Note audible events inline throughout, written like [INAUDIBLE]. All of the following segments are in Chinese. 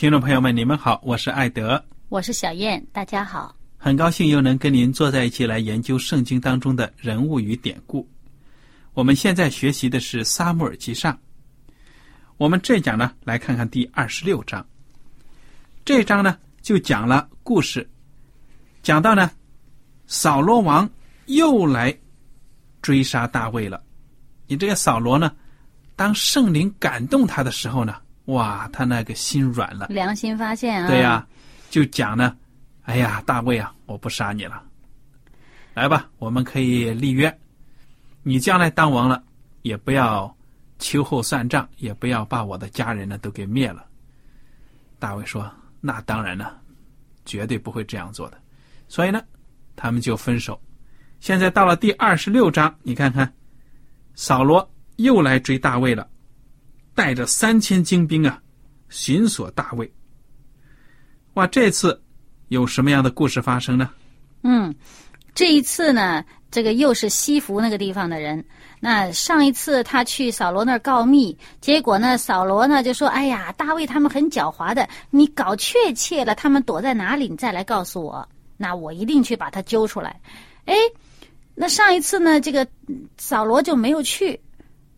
听众朋友们，你们好，我是艾德，我是小燕，大家好，很高兴又能跟您坐在一起来研究圣经当中的人物与典故。我们现在学习的是《撒母耳记上》，我们这讲呢，来看看第二十六章。这章呢，就讲了故事，讲到呢，扫罗王又来追杀大卫了。你这个扫罗呢，当圣灵感动他的时候呢？哇，他那个心软了，良心发现啊！对呀，就讲呢，哎呀，大卫啊，我不杀你了，来吧，我们可以立约，你将来当王了，也不要秋后算账，也不要把我的家人呢都给灭了。大卫说：“那当然了，绝对不会这样做的。”所以呢，他们就分手。现在到了第二十六章，你看看，扫罗又来追大卫了。带着三千精兵啊，寻索大卫。哇，这次有什么样的故事发生呢？嗯，这一次呢，这个又是西弗那个地方的人。那上一次他去扫罗那儿告密，结果呢，扫罗呢就说：“哎呀，大卫他们很狡猾的，你搞确切了，他们躲在哪里，你再来告诉我，那我一定去把他揪出来。”哎，那上一次呢，这个扫罗就没有去。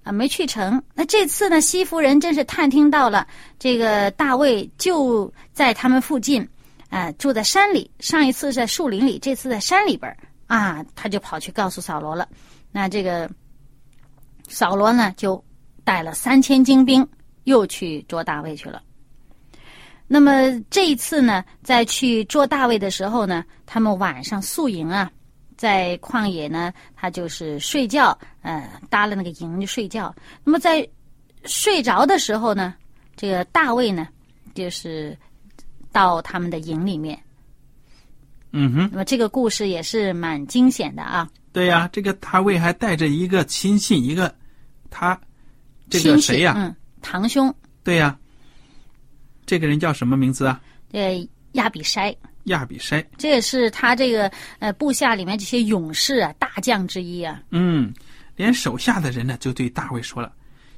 啊，没去成。那这次呢？西夫人真是探听到了，这个大卫就在他们附近，啊，住在山里。上一次在树林里，这次在山里边啊，他就跑去告诉扫罗了。那这个扫罗呢，就带了三千精兵，又去捉大卫去了。那么这一次呢，在去捉大卫的时候呢，他们晚上宿营啊。在旷野呢，他就是睡觉，呃，搭了那个营就睡觉。那么在睡着的时候呢，这个大卫呢，就是到他们的营里面。嗯哼。那么这个故事也是蛮惊险的啊。对呀，这个大卫还带着一个亲信，一个他这个谁呀？嗯，堂兄。对呀，这个人叫什么名字啊？呃，亚比筛。亚比筛，这也是他这个呃部下里面这些勇士啊大将之一啊。嗯，连手下的人呢就对大卫说了：“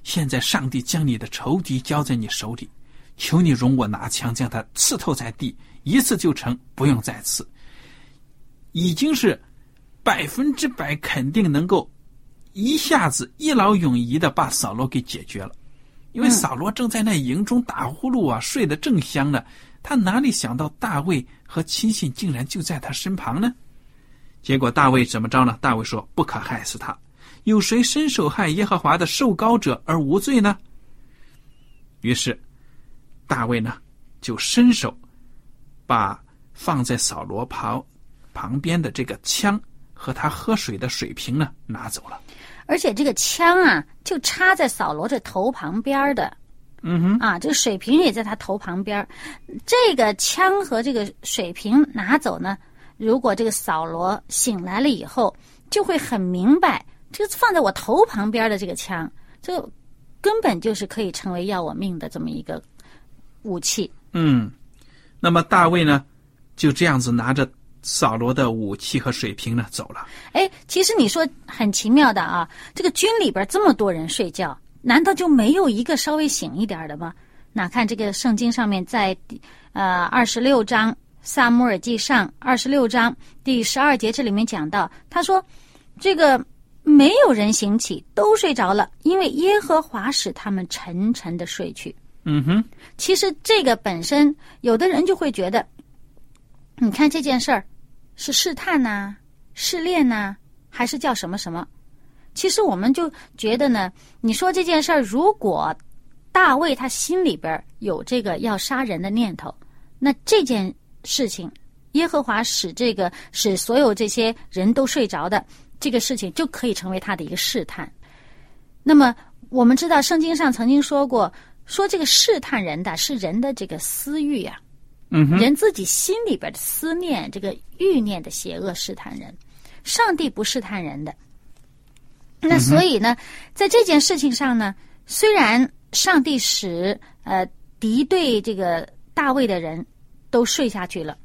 现在上帝将你的仇敌交在你手里，求你容我拿枪将他刺透在地，一次就成，不用再刺。已经是百分之百肯定能够一下子一劳永逸的把扫罗给解决了，因为扫罗正在那营中打呼噜啊，睡得正香呢。”他哪里想到大卫和亲信竟然就在他身旁呢？结果大卫怎么着呢？大卫说：“不可害死他，有谁伸手害耶和华的受膏者而无罪呢？”于是，大卫呢就伸手把放在扫罗旁旁边的这个枪和他喝水的水瓶呢拿走了，而且这个枪啊就插在扫罗这头旁边的。嗯哼，啊，这个水瓶也在他头旁边这个枪和这个水瓶拿走呢，如果这个扫罗醒来了以后，就会很明白，这个放在我头旁边的这个枪，这根本就是可以成为要我命的这么一个武器。嗯，那么大卫呢，就这样子拿着扫罗的武器和水瓶呢走了。哎，其实你说很奇妙的啊，这个军里边这么多人睡觉，难道就没有一个稍微醒一点的吗？那看这个圣经上面在呃二十六章萨姆尔记上二十六章第十二节，这里面讲到，他说这个没有人醒起，都睡着了，因为耶和华使他们沉沉的睡去。嗯哼，其实这个本身，有的人就会觉得，你看这件事儿是试探呐、试炼呐、还是叫什么什么？其实我们就觉得呢，你说这件事儿，如果大卫他心里边有这个要杀人的念头，那这件事情，耶和华使这个使所有这些人都睡着的这个事情，就可以成为他的一个试探。那么我们知道，圣经上曾经说过，说这个试探人的是人的这个私欲呀、嗯哼，人自己心里边的思念，这个欲念的邪恶试探人，上帝不试探人的。那所以呢，在这件事情上呢，虽然上帝使呃敌对这个大卫的人都睡下去了，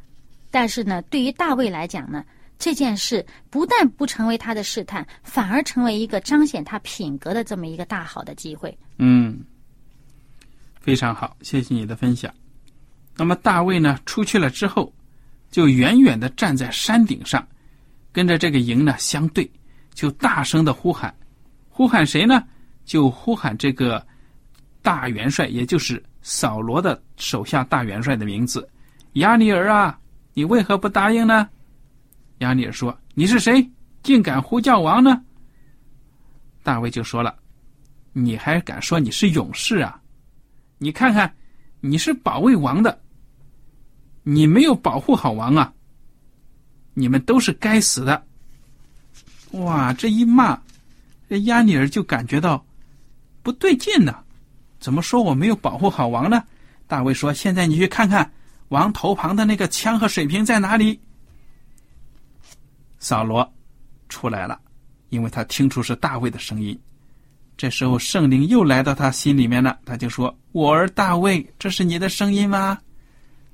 但是呢，对于大卫来讲呢，这件事不但不成为他的试探，反而成为一个彰显他品格的这么一个大好的机会。嗯，非常好，谢谢你的分享。那么大卫呢，出去了之后，就远远的站在山顶上，跟着这个营呢相对，就大声的呼喊，呼喊谁呢？就呼喊这个大元帅，也就是扫罗的手下大元帅的名字，亚尼尔啊，你为何不答应呢？亚尼尔说：“你是谁？竟敢呼叫王呢？”大卫就说了。你还敢说你是勇士啊？你看看，你是保卫王的，你没有保护好王啊！你们都是该死的！哇，这一骂，这亚尼尔就感觉到不对劲呢。怎么说我没有保护好王呢？大卫说：“现在你去看看王头旁的那个枪和水瓶在哪里。”扫罗出来了，因为他听出是大卫的声音。这时候，圣灵又来到他心里面了，他就说：“我儿大卫，这是你的声音吗？”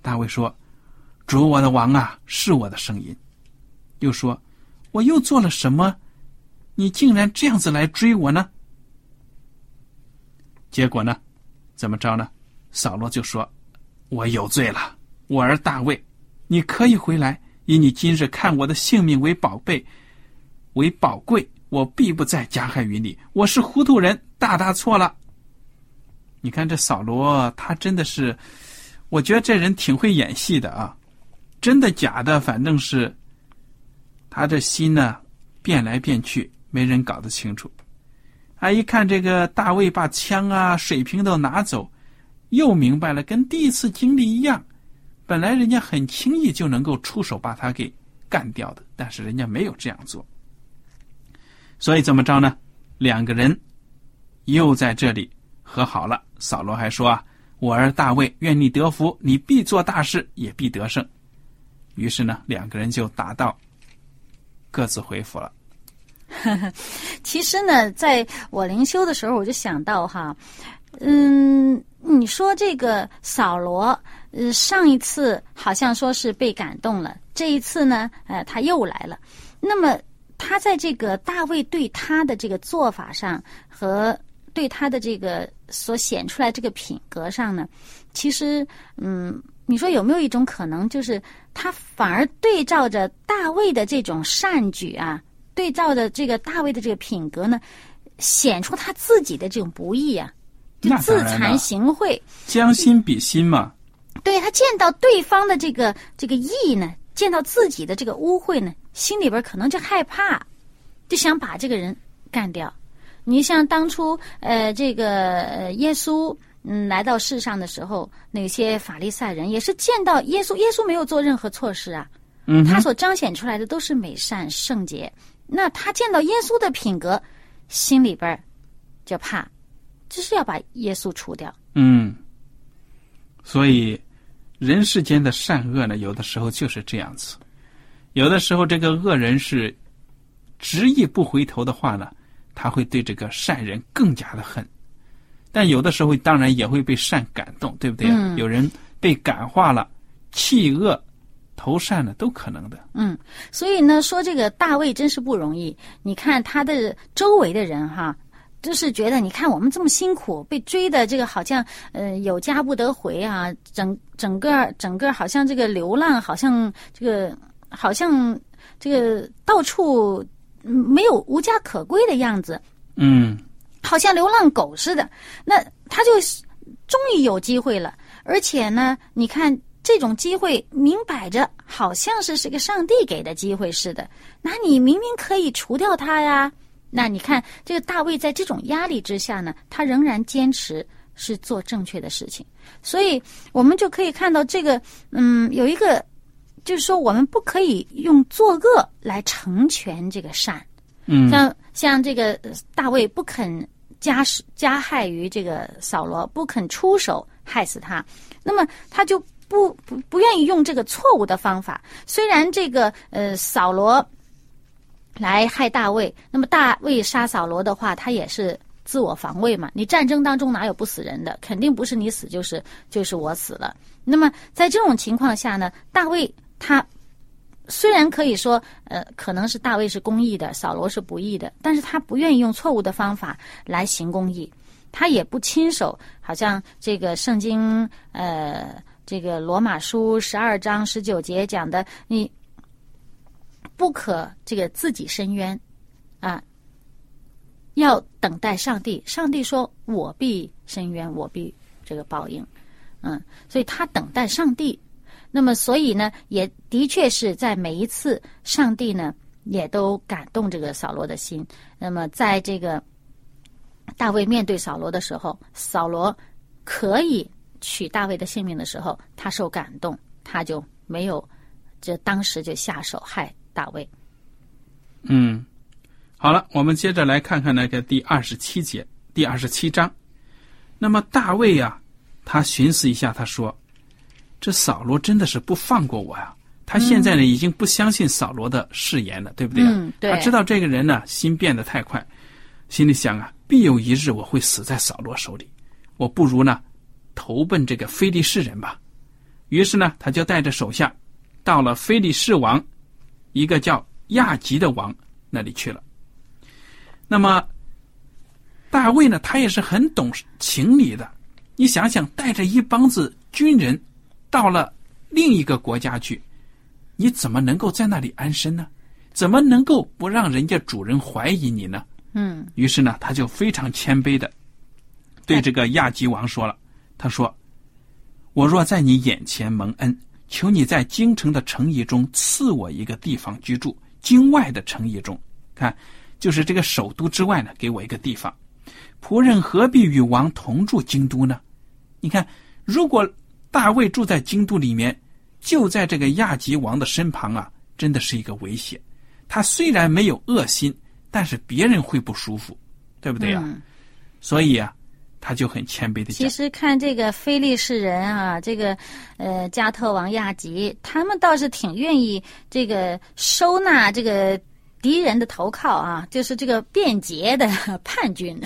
大卫说：“主我的王啊，是我的声音。”又说：“我又做了什么？你竟然这样子来追我呢？”结果呢，怎么着呢？扫罗就说：“我有罪了，我儿大卫，你可以回来，以你今日看我的性命为宝贝，为宝贵。”我必不再加害于你。我是糊涂人，大大错了。你看这扫罗，他真的是，我觉得这人挺会演戏的啊。真的假的，反正是他这心呢变来变去，没人搞得清楚。啊，一看这个大卫把枪啊、水瓶都拿走，又明白了，跟第一次经历一样。本来人家很轻易就能够出手把他给干掉的，但是人家没有这样做。所以怎么着呢？两个人又在这里和好了。扫罗还说：“啊，我儿大卫，愿你得福，你必做大事，也必得胜。”于是呢，两个人就打到各自回府了。[LAUGHS] 其实呢，在我灵修的时候，我就想到哈，嗯，你说这个扫罗，呃，上一次好像说是被感动了，这一次呢，呃，他又来了，那么。他在这个大卫对他的这个做法上和对他的这个所显出来这个品格上呢，其实，嗯，你说有没有一种可能，就是他反而对照着大卫的这种善举啊，对照着这个大卫的这个品格呢，显出他自己的这种不义啊，就自惭形秽，将心比心嘛。对他见到对方的这个这个义呢，见到自己的这个污秽呢。心里边可能就害怕，就想把这个人干掉。你像当初呃，这个耶稣嗯来到世上的时候，那些法利赛人也是见到耶稣，耶稣没有做任何错事啊，嗯，他所彰显出来的都是美善圣洁。那他见到耶稣的品格，心里边就怕，就是要把耶稣除掉。嗯，所以人世间的善恶呢，有的时候就是这样子。有的时候，这个恶人是执意不回头的话呢，他会对这个善人更加的恨。但有的时候当然也会被善感动，对不对啊？嗯有人被感化了，弃恶投善了，都可能的。嗯，所以呢，说这个大卫真是不容易。你看他的周围的人哈，就是觉得你看我们这么辛苦，被追的这个好像呃有家不得回啊，整整个整个好像这个流浪，好像这个好像这个到处嗯没有无家可归的样子，嗯好像流浪狗似的。那他就终于有机会了，而且呢，你看这种机会明摆着好像是是个上帝给的机会似的，那你明明可以除掉他呀。那你看这个大卫在这种压力之下呢，他仍然坚持是做正确的事情，所以我们就可以看到这个，嗯，有一个就是说我们不可以用作恶来成全这个善。嗯像像这个呃大卫不肯加加害于这个扫罗，不肯出手害死他，那么他就不不不愿意用这个错误的方法。虽然这个呃扫罗来害大卫，那么大卫杀扫罗的话，他也是自我防卫嘛。你战争当中哪有不死人的？肯定不是你死就是就是我死了。那么在这种情况下呢，大卫他虽然可以说，呃，可能是大卫是公义的，扫罗是不义的，但是他不愿意用错误的方法来行公义，他也不亲手，好像这个圣经，呃，这个罗马书十二章十九节讲的，你不可这个自己伸冤，啊，要等待上帝。上帝说：“我必伸冤，我必这个报应。”嗯，所以他等待上帝。那么，所以呢，也的确是在每一次，上帝呢也都感动这个扫罗的心。那么，在这个大卫面对扫罗的时候，扫罗可以取大卫的性命的时候，他受感动，他就没有这当时就下手害大卫。嗯，好了，我们接着来看看那个第二十七节，第二十七章。那么大卫呀、他寻思一下，他说：“这扫罗真的是不放过我呀！他现在呢，已经不相信扫罗的誓言了，对不对啊？嗯对他知道这个人呢，心变得太快，心里想啊，必有一日我会死在扫罗手里，我不如呢，投奔这个非利士人吧。于是呢，他就带着手下，到了非利士王，一个叫亚吉的王那里去了。那么，大卫呢，他也是很懂情理的。你想想，带着一帮子军人到了另一个国家去，你怎么能够在那里安身呢？怎么能够不让人家主人怀疑你呢？嗯于是呢，他就非常谦卑的对这个亚吉王说了：“他说，我若在你眼前蒙恩，求你在京城的城邑中赐我一个地方居住，京外的城邑中，看，就是这个首都之外呢，给我一个地方。仆人何必与王同住京都呢？你看，如果大卫住在京都里面，就在这个亚吉王的身旁啊，真的是一个危险。他虽然没有恶心，但是别人会不舒服，对不对呀、嗯。所以啊，他就很谦卑的讲，其实看这个非利士人啊，这个呃加特王亚吉，他们倒是挺愿意这个收纳这个敌人的投靠啊，就是这个便捷的 [LAUGHS] 叛军，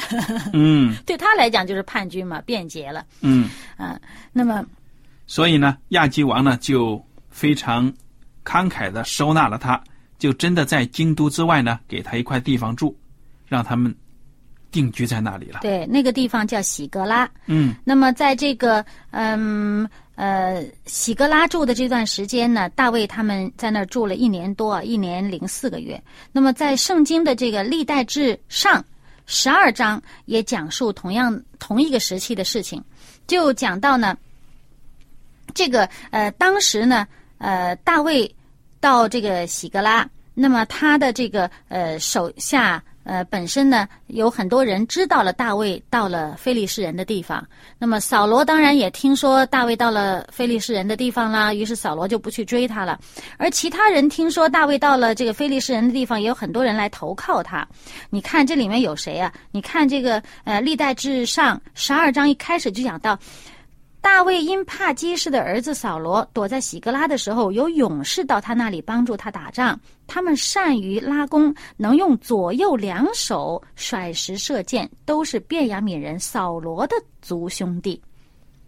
嗯。[LAUGHS] 对他来讲就是叛军嘛，便捷了。嗯，啊。那么所以呢，亚基王呢就非常慷慨的收纳了他，就真的在京都之外呢，给他一块地方住，让他们定居在那里了。对那个地方叫喜格拉，嗯那么在这个嗯呃喜格拉住的这段时间呢，大卫他们在那儿住了一年多，一年零四个月。那么在圣经的这个历代志上十二章也讲述同样同一个时期的事情，就讲到呢，这个呃当时呢呃大卫到这个喜格拉，那么他的这个呃手下呃本身呢有很多人知道了大卫到了非利士人的地方，那么扫罗当然也听说大卫到了非利士人的地方啦，于是扫罗就不去追他了。而其他人听说大卫到了这个非利士人的地方，也有很多人来投靠他。你看这里面有谁啊？你看这个呃历代志上十二章一开始就讲到。大卫因怕基士的儿子扫罗躲在喜格拉的时候，有勇士到他那里帮助他打仗。他们善于拉弓，能用左右两手甩石射箭，都是便雅悯人扫罗的族兄弟。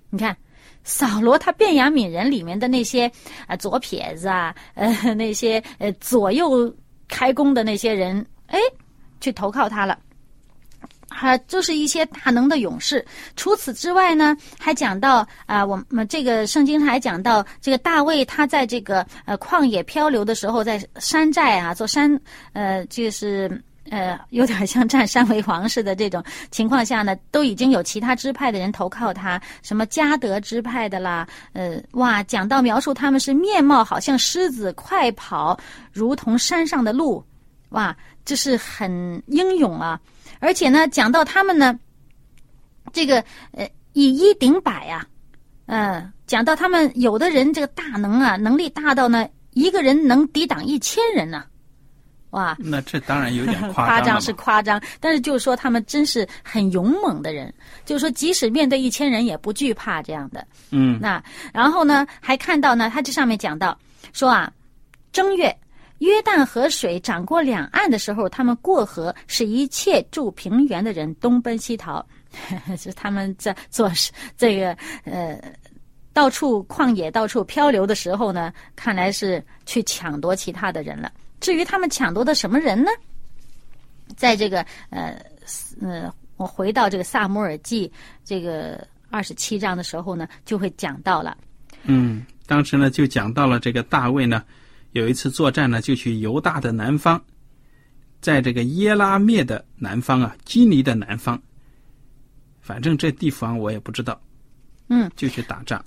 你看，扫罗他便雅悯人里面的那些啊左撇子啊，呃那些呃左右开弓的那些人，哎，去投靠他了。还就是一些大能的勇士。除此之外呢，还讲到啊，我们这个圣经还讲到这个大卫，他在这个呃旷野漂流的时候，在山寨啊做山呃，就是呃有点像占山为王似的这种情况下呢，都已经有其他支派的人投靠他，什么加德支派的啦，呃哇，讲到描述他们是面貌好像狮子，快跑如同山上的鹿，哇，这是很英勇啊。而且呢，讲到他们呢，这个呃以一顶百啊，嗯，讲到他们有的人这个大能啊，能力大到呢，一个人能抵挡一千人呢，哇！那这当然有点 [LAUGHS] 夸张是夸张，但是就是说他们真是很勇猛的人，就是说即使面对一千人也不惧怕这样的。嗯，那然后呢，还看到呢，他这上面讲到说啊，正月。约旦河水涨过两岸的时候，他们过河，使一切住平原的人东奔西逃。[LAUGHS] 是他们在做这个呃，到处旷野、到处漂流的时候呢，看来是去抢夺其他的人了。至于他们抢夺的什么人呢？在这个呃呃，我回到这个萨姆尔记这个二十七章的时候呢，就会讲到了。嗯，当时呢就讲到了这个大卫呢。有一次作战呢，就去犹大的南方，在这个耶拉灭的南方啊，基尼的南方，反正这地方我也不知道，嗯，就去打仗。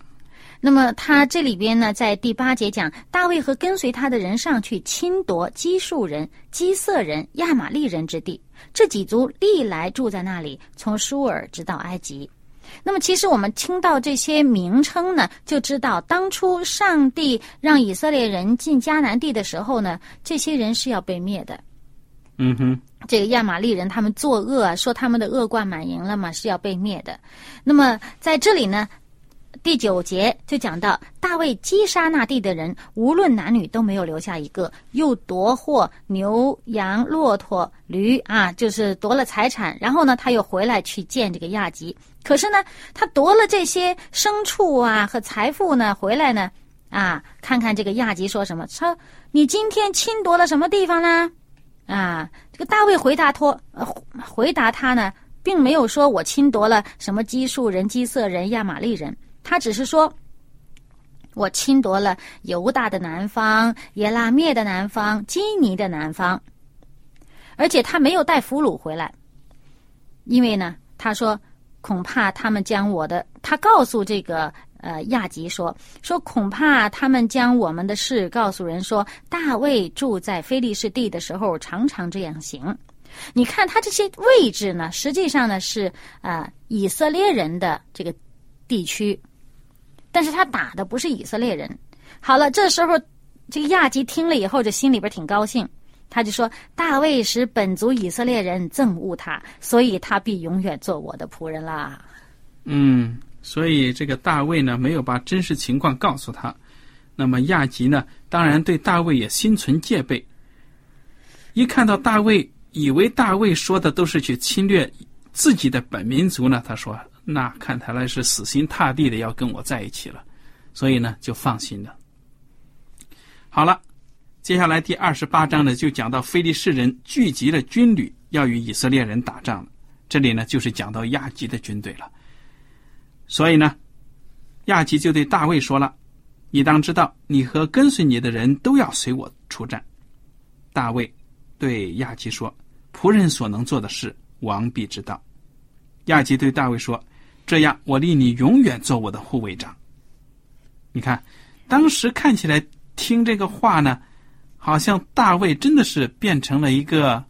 那么他这里边呢，在第八节讲，大卫和跟随他的人上去侵夺基述人、基色人、亚玛利人之地，这几族历来住在那里，从舒尔直到埃及。那么，其实我们听到这些名称呢，就知道当初上帝让以色列人进迦南地的时候呢，这些人是要被灭的。嗯哼，这个亚玛利人他们作恶，说他们的恶贯满盈了嘛，是要被灭的。那么在这里呢，第九节就讲到大卫击杀那地的人，无论男女都没有留下一个，又夺获牛羊、骆驼、驴啊，就是夺了财产。然后呢，他又回来去见这个亚吉。可是呢，他夺了这些牲畜啊和财富呢，回来呢，啊，看看这个亚吉说什么？说你今天侵夺了什么地方呢？啊，这个大卫回答托，呃，回答他呢，并没有说我侵夺了什么基述人、基色人、亚玛利人，他只是说，我侵夺了犹大的南方、耶拉灭的南方、基尼的南方，而且他没有带俘虏回来，因为呢，他说。恐怕他们将我的，他告诉这个呃亚吉说说，恐怕他们将我们的事告诉人说，大卫住在菲利士地的时候，常常这样行。你看他这些位置呢，实际上呢是啊以色列人的这个地区，但是他打的不是以色列人。好了，这时候这个亚吉听了以后，就心里边挺高兴。他就说：“大卫使本族以色列人憎恶他，所以他必永远做我的仆人啦。”嗯，所以这个大卫呢，没有把真实情况告诉他。那么亚吉呢，当然对大卫也心存戒备。一看到大卫，以为大卫说的都是去侵略自己的本民族呢，他说：“那看起来是死心塌地的要跟我在一起了。”所以呢，就放心了。好了。接下来第二十八章呢，就讲到菲利士人聚集了军旅，要与以色列人打仗了。这里呢，就是讲到亚吉的军队了。所以呢，亚吉就对大卫说了：“你当知道，你和跟随你的人都要随我出战。”大卫对亚吉说：“仆人所能做的事，王必知道。”亚吉对大卫说：“这样，我立你永远做我的护卫长。”你看，当时看起来听这个话呢。好像大卫真的是变成了一个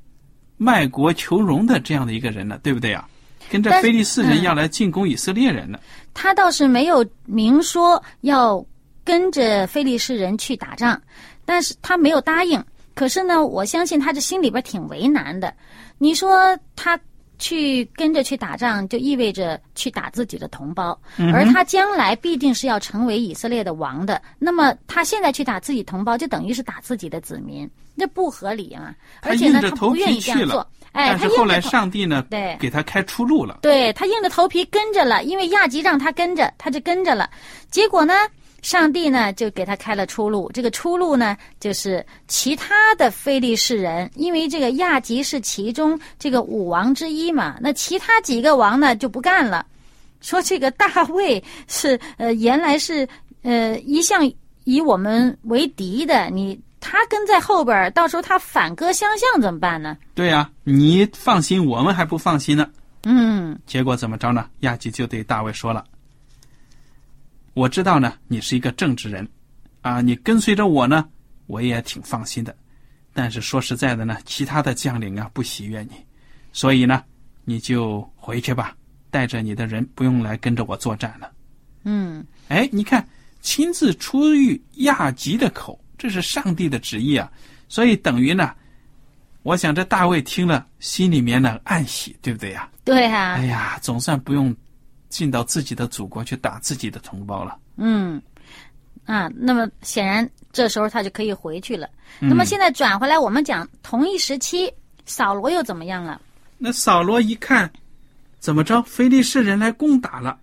卖国求荣的这样的一个人了，对不对啊？跟着菲利斯人要来进攻以色列人了。他倒是没有明说要跟着菲利士人去打仗，但是他没有答应。可是呢，我相信他这心里边挺为难的。你说他去跟着去打仗，就意味着去打自己的同胞，嗯而他将来必定是要成为以色列的王的。那么他现在去打自己同胞，就等于是打自己的子民，这不合理啊？而且呢，他不愿意这样做。哎，但是后来上帝呢，对给他开出路了。对他硬着头皮跟着了，因为亚吉让他跟着，他就跟着了。结果呢，上帝呢就给他开了出路。这个出路呢，就是其他的非利士人，因为这个亚吉是其中这个五王之一嘛，那其他几个王呢就不干了，说这个大卫是呃原来是呃一向以我们为敌的，你他跟在后边，到时候他反戈相向怎么办呢？对呀、你放心，我们还不放心呢。嗯结果怎么着呢？亚吉就对大卫说了：“我知道呢，你是一个正直人，啊，你跟随着我呢，我也挺放心的。但是说实在的呢，其他的将领啊不喜悦你，所以呢，你就回去吧，带着你的人，不用来跟着我作战了。嗯。哎，你看，亲自出于亚吉的口，这是上帝的旨意啊，所以等于呢，我想这大卫听了，心里面呢暗喜，对不对呀、对啊，哎呀，总算不用进到自己的祖国去打自己的同胞了。嗯，啊，那么显然这时候他就可以回去了。嗯那么现在转回来，我们讲同一时期，扫罗又怎么样了？那扫罗一看，怎么着？非利士人来攻打了，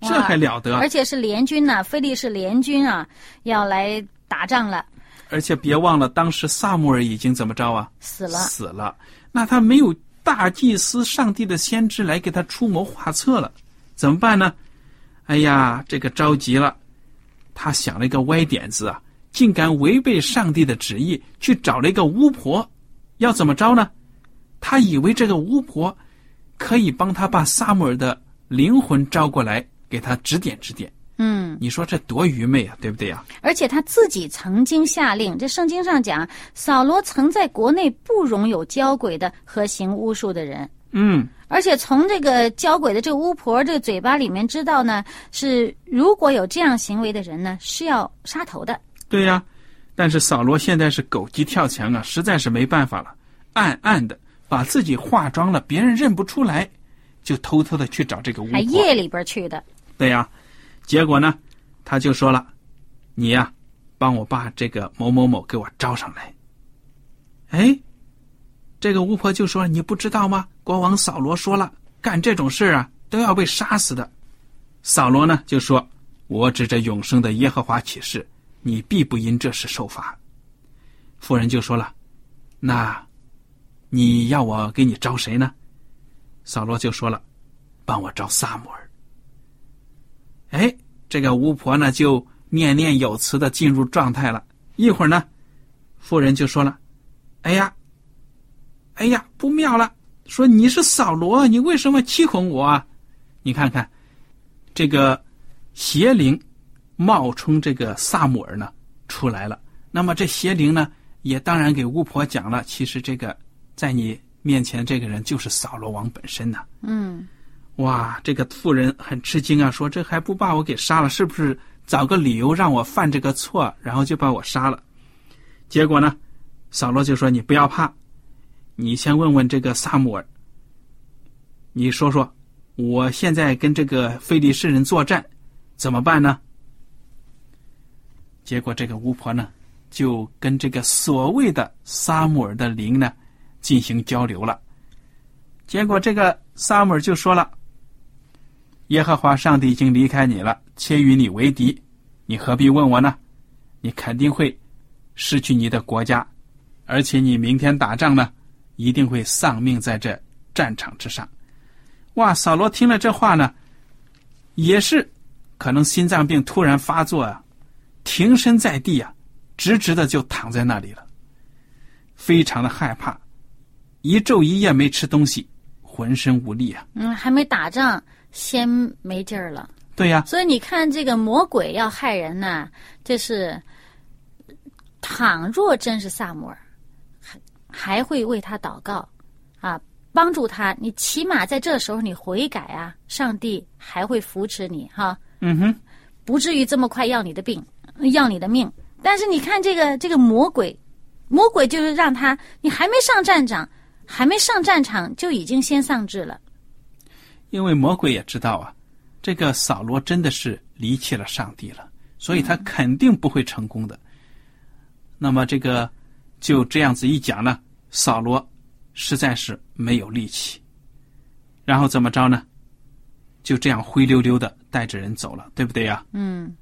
这还了得而？且是联军呐、菲利士联军啊，要来打仗了，而且别忘了，当时萨姆尔已经怎么着啊？死了。死了。那他没有大祭司、上帝的先知来给他出谋划策了，怎么办呢？哎呀，这个着急了。他想了一个歪点子啊，竟敢违背上帝的旨意，去找了一个巫婆，要怎么着呢？他以为这个巫婆可以帮他把萨姆尔的灵魂招过来，给他指点指点。嗯，你说这多愚昧啊，对不对呀、而且他自己曾经下令，这圣经上讲，扫罗曾在国内不容有交鬼的和行巫术的人。嗯，而且从这个交鬼的这个巫婆这个嘴巴里面知道呢，是如果有这样行为的人呢，是要杀头的。对呀、但是扫罗现在是狗急跳墙啊，实在是没办法了，暗暗的把自己化妆了，别人认不出来，就偷偷的去找这个巫婆。还夜里边去的。对呀、结果呢，他就说了：“你呀、帮我把这个某某某给我招上来。”哎，这个巫婆就说：“你不知道吗？国王扫罗说了，干这种事啊都要被杀死的。”扫罗呢就说：“我指着永生的耶和华起誓，你必不因这事受罚。”妇人就说了：“那你要我给你招谁呢？”扫罗就说了：“帮我招撒母耳。”哎，这个巫婆呢就念念有词的进入状态了。一会儿呢，妇人就说了：“哎呀，哎呀，不妙了！说你是扫罗，你为什么欺哄我啊？你看看，这个邪灵冒充这个萨姆尔呢出来了。那么这邪灵呢，也当然给巫婆讲了，其实这个在你面前这个人就是扫罗王本身呐、嗯，哇，这个妇人很吃惊啊，说这还不把我给杀了？是不是找个理由让我犯这个错，然后就把我杀了？结果呢，扫罗就说：“你不要怕，你先问问这个萨姆尔，你说说，我现在跟这个非利士人作战，怎么办呢？”结果这个巫婆呢，就跟这个所谓的撒母耳的灵呢进行交流了。结果这个撒母耳就说了：“耶和华上帝已经离开你了，且与你为敌，你何必问我呢？你肯定会失去你的国家，而且你明天打仗呢，一定会丧命在这战场之上。”哇！扫罗听了这话呢，也是可能心脏病突然发作啊，停身在地啊，直直的就躺在那里了，非常的害怕，一昼一夜没吃东西，浑身无力啊。嗯，还没打仗，先没劲儿了。对呀、所以你看，这个魔鬼要害人呐，这是倘若真是萨摩尔，还还会为他祷告啊，帮助他。你起码在这时候你悔改啊，上帝还会扶持你哈、嗯哼，不至于这么快要你的病，要你的命。但是你看这个这个魔鬼，魔鬼就是让他你还没上战场，还没上战场就已经先丧志了。因为魔鬼也知道啊，这个扫罗真的是离弃了上帝了，所以他肯定不会成功的。那么这个就这样子一讲呢，扫罗实在是没有力气，然后怎么着呢？就这样灰溜溜的带着人走了，对不对呀？嗯，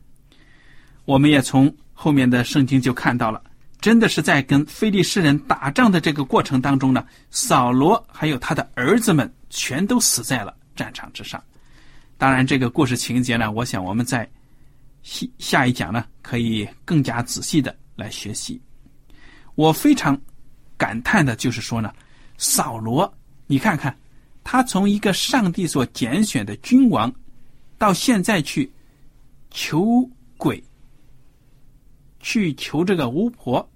我们也从后面的圣经就看到了，真的是在跟非利士人打仗的这个过程当中呢，扫罗还有他的儿子们全都死在了战场之上。当然，这个故事情节呢，我想我们在下下一讲呢，可以更加仔细的来学习。我非常感叹的就是说呢，扫罗，你看看，他从一个上帝所拣选的君王，到现在去求鬼，去求这个巫婆，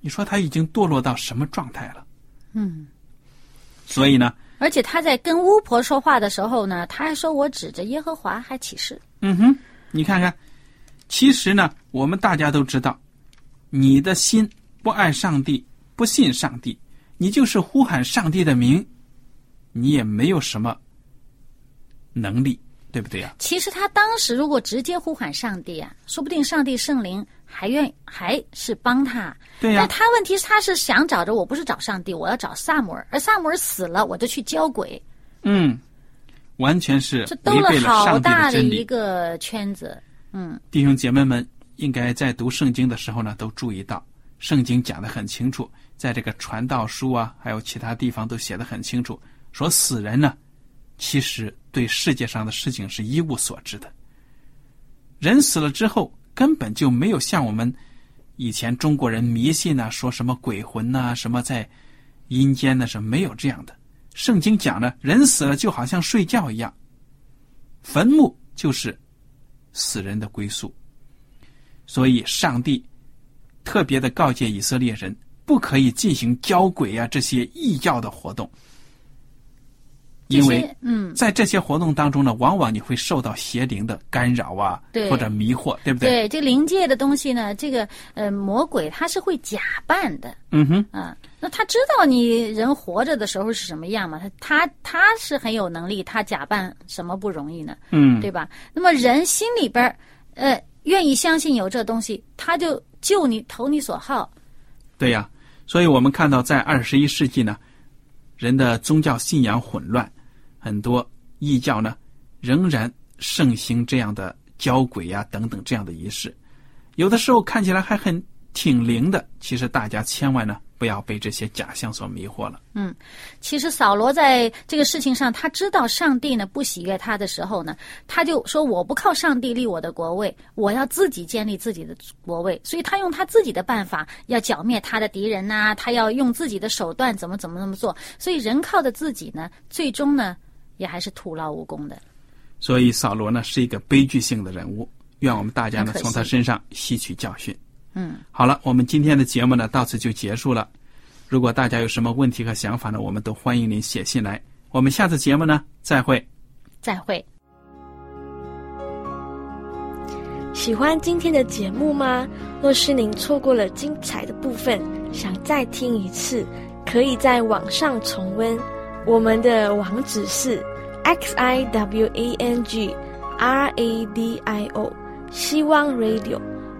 你说他已经堕落到什么状态了？嗯，所以呢，而且他在跟巫婆说话的时候呢，他还说我指着耶和华还起誓。嗯哼，你看看，其实呢，我们大家都知道，你的心不爱上帝，不信上帝，你就是呼喊上帝的名，你也没有什么能力，对不对呀、其实他当时如果直接呼喊上帝啊，说不定上帝圣灵还愿还是帮他。对呀、但他问题是他是想找着我不是找上帝，我要找萨姆尔，而萨姆尔死了，我就去教鬼，嗯，完全是这兜了好大的一。个圈子。嗯，弟兄姐妹们应该在读圣经的时候呢，都注意到，圣经讲的很清楚，在这个传道书啊，还有其他地方都写的很清楚，说死人呢，其实对世界上的事情是一无所知的。人死了之后，根本就没有像我们以前中国人迷信呐、说什么鬼魂呐、什么在阴间呢，是没有这样的。圣经讲呢，人死了就好像睡觉一样，坟墓就是死人的归宿。所以，上帝特别的告诫以色列人，不可以进行交鬼啊这些异教的活动，因为嗯，在这些活动当中呢，往往你会受到邪灵的干扰啊，对或者迷惑，对不对？对这灵界的东西呢，这个呃魔鬼他是会假扮的嗯哼，啊。那他知道你人活着的时候是什么样嘛？他他他是很有能力，他假扮什么不容易呢？嗯，对吧？那么人心里边儿呃愿意相信有这东西，他就就你投你所好。对呀、所以我们看到，在二十一世纪呢，人的宗教信仰混乱，很多异教呢仍然盛行这样的交鬼呀、等等这样的仪式，有的时候看起来还很挺灵的，其实大家千万呢不要被这些假象所迷惑了。嗯其实扫罗在这个事情上，他知道上帝呢不喜悦他的时候呢，他就说我不靠上帝立我的国位，我要自己建立自己的国位。所以他用他自己的办法要剿灭他的敌人呐、他要用自己的手段怎么怎么怎么做。所以人靠着自己呢，最终呢也还是徒劳无功的。所以扫罗呢是一个悲剧性的人物，愿我们大家呢从他身上吸取教训。嗯，好了，我们今天的节目呢到此就结束了。如果大家有什么问题和想法呢，我们都欢迎您写信来。我们下次节目呢再会。再会。喜欢今天的节目吗？若是您错过了精彩的部分，想再听一次，可以在网上重温。我们的网址是 x i w a n g r a d i o 希望 Radio，